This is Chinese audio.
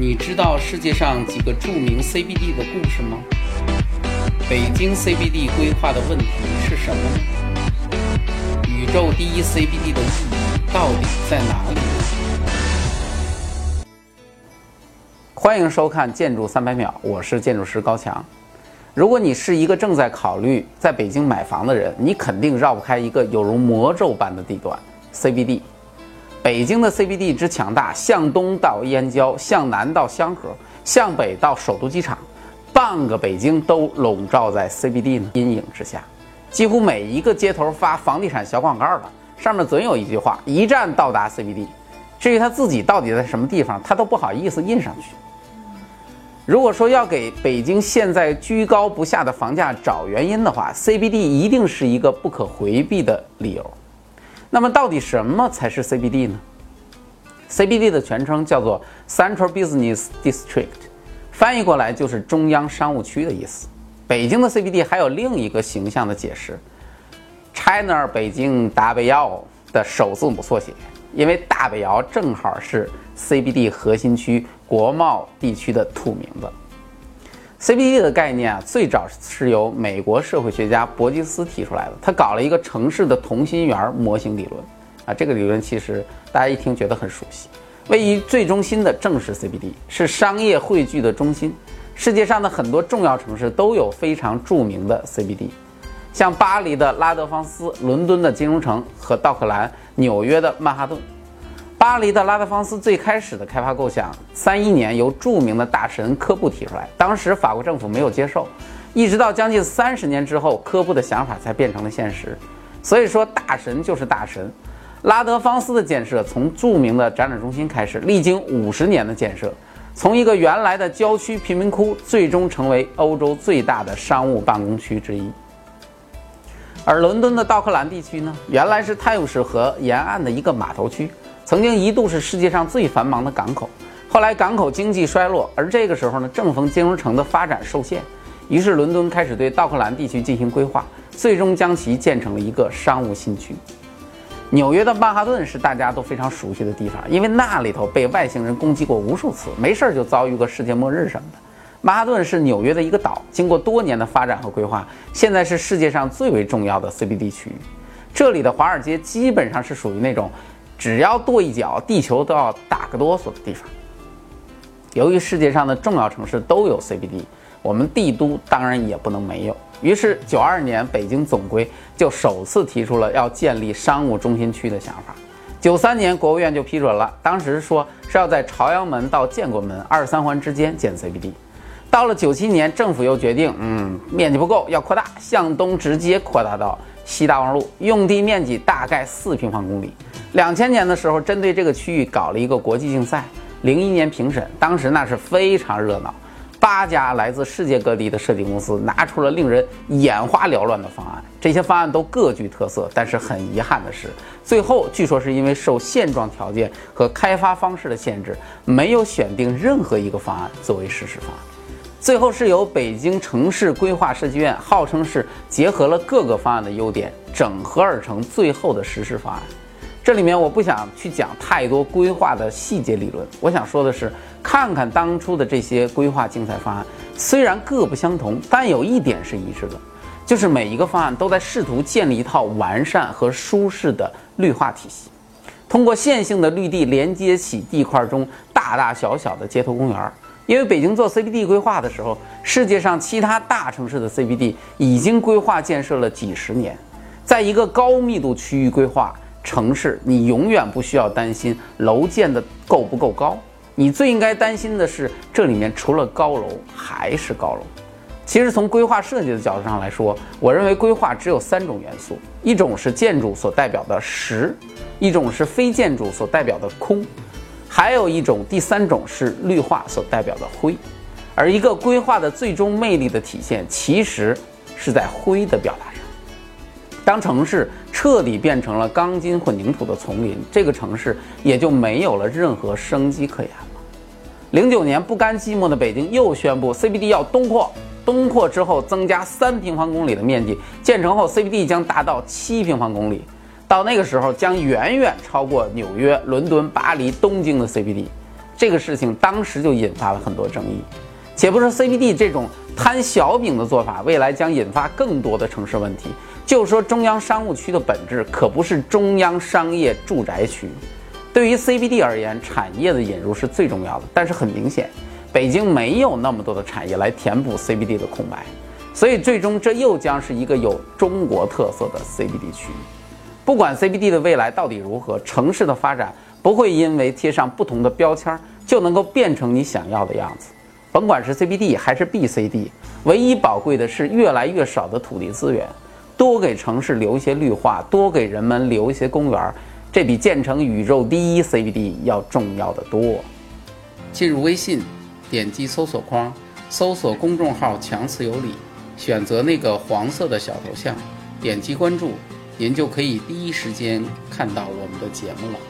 你知道世界上几个著名 CBD 的故事吗？北京 CBD 规划的问题是什么呢？宇宙第一 CBD 的意义到底在哪里？欢迎收看《建筑三百秒》，我是建筑师高强。如果你是一个正在考虑在北京买房的人，你肯定绕不开一个有如魔咒般的地段 ——CBD。北京的 CBD 之强大，向东到燕郊，向南到香河，向北到首都机场，半个北京都笼罩在 CBD 的阴影之下。几乎每一个街头发房地产小广告的，上面总有一句话：“一站到达 CBD。”至于他自己到底在什么地方，他都不好意思印上去。如果说要给北京现在居高不下的房价找原因的话，CBD 一定是一个不可回避的理由。那么，到底什么才是 CBD 呢？CBD 的全称叫做 Central Business District，翻译过来就是中央商务区的意思。北京的 CBD 还有另一个形象的解释，China 北京大北窑的首字母缩写，因为大北窑正好是 CBD 核心区国贸地区的土名字。CBD 的概念啊，最早是由美国社会学家伯吉斯提出来的。他搞了一个城市的同心圆模型理论，啊，这个理论其实大家一听觉得很熟悉。位于最中心的正是 CBD，是商业汇聚的中心。世界上的很多重要城市都有非常著名的 CBD，像巴黎的拉德芳斯、伦敦的金融城和道克兰、纽约的曼哈顿。巴黎的拉德芳斯最开始的开发构想，三一年由著名的大神科布提出来，当时法国政府没有接受，一直到将近三十年之后，科布的想法才变成了现实。所以说，大神就是大神。拉德芳斯的建设从著名的展览中心开始，历经五十年的建设，从一个原来的郊区贫民窟，最终成为欧洲最大的商务办公区之一。而伦敦的道克兰地区呢，原来是泰晤士河沿岸的一个码头区。曾经一度是世界上最繁忙的港口，后来港口经济衰落，而这个时候呢，正逢金融城的发展受限，于是伦敦开始对道克兰地区进行规划，最终将其建成了一个商务新区。纽约的曼哈顿是大家都非常熟悉的地方，因为那里头被外星人攻击过无数次，没事儿就遭遇个世界末日什么的。曼哈顿是纽约的一个岛，经过多年的发展和规划，现在是世界上最为重要的 CBD 区域。这里的华尔街基本上是属于那种。只要跺一脚，地球都要打个哆嗦的地方。由于世界上的重要城市都有 CBD，我们帝都当然也不能没有。于是，九二年北京总规就首次提出了要建立商务中心区的想法。九三年国务院就批准了，当时说是要在朝阳门到建国门二三环之间建 CBD。到了九七年，政府又决定，嗯，面积不够，要扩大，向东直接扩大到西大望路，用地面积大概四平方公里。两千年的时候，针对这个区域搞了一个国际竞赛，零一年评审，当时那是非常热闹，八家来自世界各地的设计公司拿出了令人眼花缭乱的方案，这些方案都各具特色，但是很遗憾的是，最后据说是因为受现状条件和开发方式的限制，没有选定任何一个方案作为实施方案，最后是由北京城市规划设计院号称是结合了各个方案的优点，整合而成最后的实施方案。这里面我不想去讲太多规划的细节理论，我想说的是，看看当初的这些规划竞赛方案，虽然各不相同，但有一点是一致的，就是每一个方案都在试图建立一套完善和舒适的绿化体系，通过线性的绿地连接起地块中大大小小的街头公园儿。因为北京做 CBD 规划的时候，世界上其他大城市的 CBD 已经规划建设了几十年，在一个高密度区域规划。城市，你永远不需要担心楼建的够不够高，你最应该担心的是这里面除了高楼还是高楼。其实从规划设计的角度上来说，我认为规划只有三种元素：一种是建筑所代表的实，一种是非建筑所代表的空，还有一种第三种是绿化所代表的灰。而一个规划的最终魅力的体现，其实是在灰的表达上。当城市彻底变成了钢筋混凝土的丛林，这个城市也就没有了任何生机可言了。零九年，不甘寂寞的北京又宣布 CBD 要东扩，东扩之后增加三平方公里的面积，建成后 CBD 将达到七平方公里，到那个时候将远远超过纽约、伦敦、巴黎、东京的 CBD。这个事情当时就引发了很多争议。且不说 CBD 这种摊小饼的做法，未来将引发更多的城市问题。就说中央商务区的本质可不是中央商业住宅区。对于 CBD 而言，产业的引入是最重要的。但是很明显，北京没有那么多的产业来填补 CBD 的空白，所以最终这又将是一个有中国特色的 CBD 区。不管 CBD 的未来到底如何，城市的发展不会因为贴上不同的标签就能够变成你想要的样子。甭管是 CBD 还是 BCD，唯一宝贵的是越来越少的土地资源，多给城市留一些绿化，多给人们留一些公园，这比建成宇宙第一 CBD 要重要的多。进入微信，点击搜索框，搜索公众号“强词有理”，选择那个黄色的小头像，点击关注，您就可以第一时间看到我们的节目了。